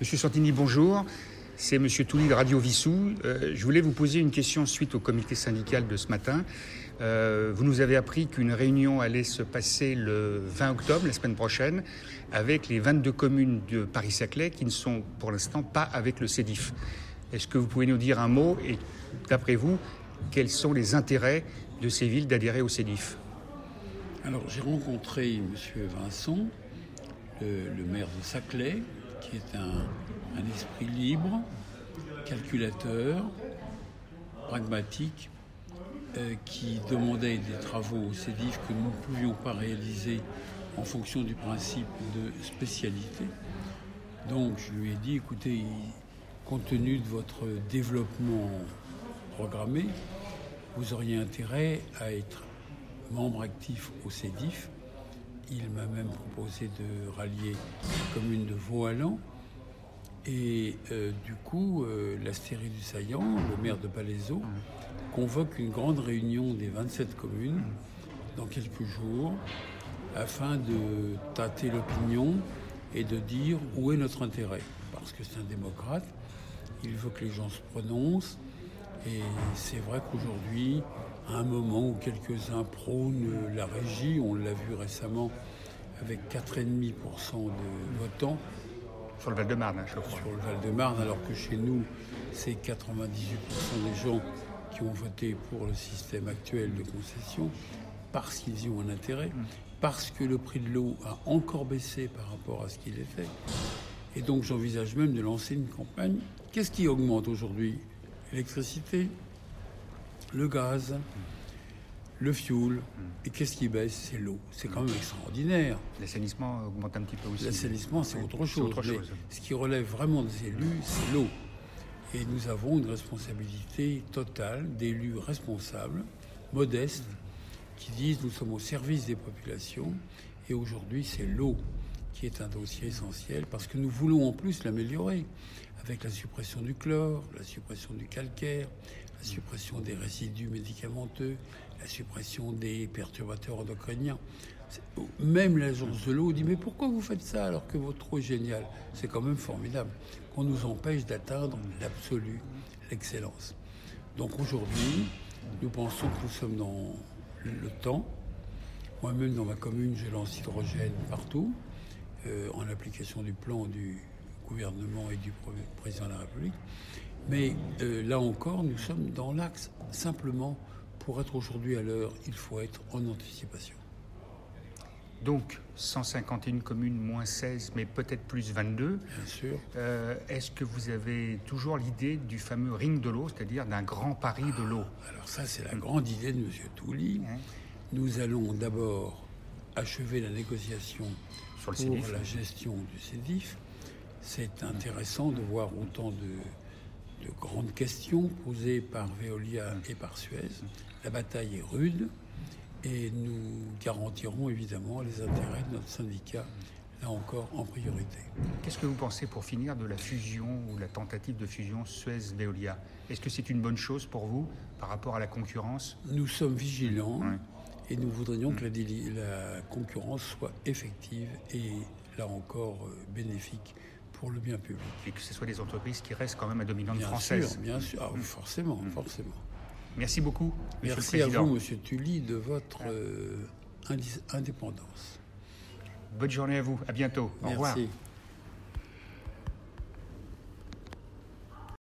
Monsieur Santini, bonjour. C'est Monsieur Touli de Radio Vissou. Euh, je voulais vous poser une question suite au comité syndical de ce matin. Euh, vous nous avez appris qu'une réunion allait se passer le 20 octobre, la semaine prochaine, avec les 22 communes de Paris-Saclay qui ne sont pour l'instant pas avec le CEDIF. Est-ce que vous pouvez nous dire un mot et, d'après vous, quels sont les intérêts de ces villes d'adhérer au CEDIF Alors, j'ai rencontré M. Vincent, le maire de Saclay, qui est un, esprit libre, calculateur, pragmatique, euh, qui demandait des travaux au CEDIF que nous ne pouvions pas réaliser en fonction du principe de spécialité. Donc je lui ai dit, écoutez, compte tenu de votre développement programmé, vous auriez intérêt à être membre actif au CEDIF il m'a même proposé de rallier la commune de Vaux-Allan. Et euh, du coup, euh, l'Astérie du Saillant, le maire de Palaiseau, convoque une grande réunion des 27 communes dans quelques jours afin de tâter l'opinion et de dire où est notre intérêt. Parce que c'est un démocrate, il veut que les gens se prononcent. Et c'est vrai qu'aujourd'hui, à un moment où quelques-uns prônent la régie, on l'a vu récemment avec 4,5% de votants. Sur le Val-de-Marne, je crois. Sur le Val-de-Marne, alors que chez nous, c'est 98% des gens qui ont voté pour le système actuel de concession parce qu'ils y ont un intérêt, mm. parce que le prix de l'eau a encore baissé par rapport à ce qu'il était. Et donc j'envisage même de lancer une campagne. Qu'est-ce qui augmente aujourd'hui? L'électricité, le gaz, le fioul. Et qu'est-ce qui baisse? C'est l'eau. C'est quand même extraordinaire. L'assainissement augmente un petit peu aussi. L'assainissement, c'est autre chose. ce qui relève vraiment des élus, c'est l'eau. Et nous avons une responsabilité totale d'élus responsables, modestes, qui disent nous sommes au service des populations. Et aujourd'hui, c'est l'eau qui est un dossier essentiel parce que nous voulons en plus l'améliorer avec la suppression du chlore, la suppression du calcaire, la suppression des résidus médicamenteux, la suppression des perturbateurs endocriniens. Même l'agence de l'eau dit mais pourquoi vous faites ça alors que votre eau est géniale? C'est quand même formidable qu'on nous empêche d'atteindre l'absolu, l'excellence. Donc aujourd'hui, nous pensons que nous sommes dans le temps. Moi-même, dans ma commune, je lance l'hydrogène partout, euh, en application du plan du gouvernement et du président de la République. Mais euh, là encore, nous sommes dans l'axe. Simplement, pour être aujourd'hui à l'heure, il faut être en anticipation. Donc 151 communes, moins 16, mais peut-être plus 22. Bien sûr. Euh, est-ce que vous avez toujours l'idée du fameux ring de l'eau, c'est-à-dire d'un grand pari de l'eau? Ah, Alors ça, c'est la grande idée de M. Touli. Nous allons d'abord achever la négociation sur le pour la gestion du CEDIF. C'est intéressant de voir autant de de grandes questions posées par Veolia et par Suez. La bataille est rude et nous garantirons évidemment les intérêts de notre syndicat, là encore en priorité. Qu'est-ce que vous pensez pour finir de la fusion ou la tentative de fusion Suez-Veolia? Est-ce que c'est une bonne chose pour vous par rapport à la concurrence? Nous sommes vigilants et nous voudrions que la, la concurrence soit effective et là encore euh, bénéfique pour le bien public. Et que ce soit des entreprises qui restent quand même à dominante bien française. Sûr, bien sûr, ah, forcément, mm. forcément. Merci beaucoup. Merci à vous, Monsieur Tully, de votre euh, indépendance. Bonne journée à vous. À bientôt. Au revoir.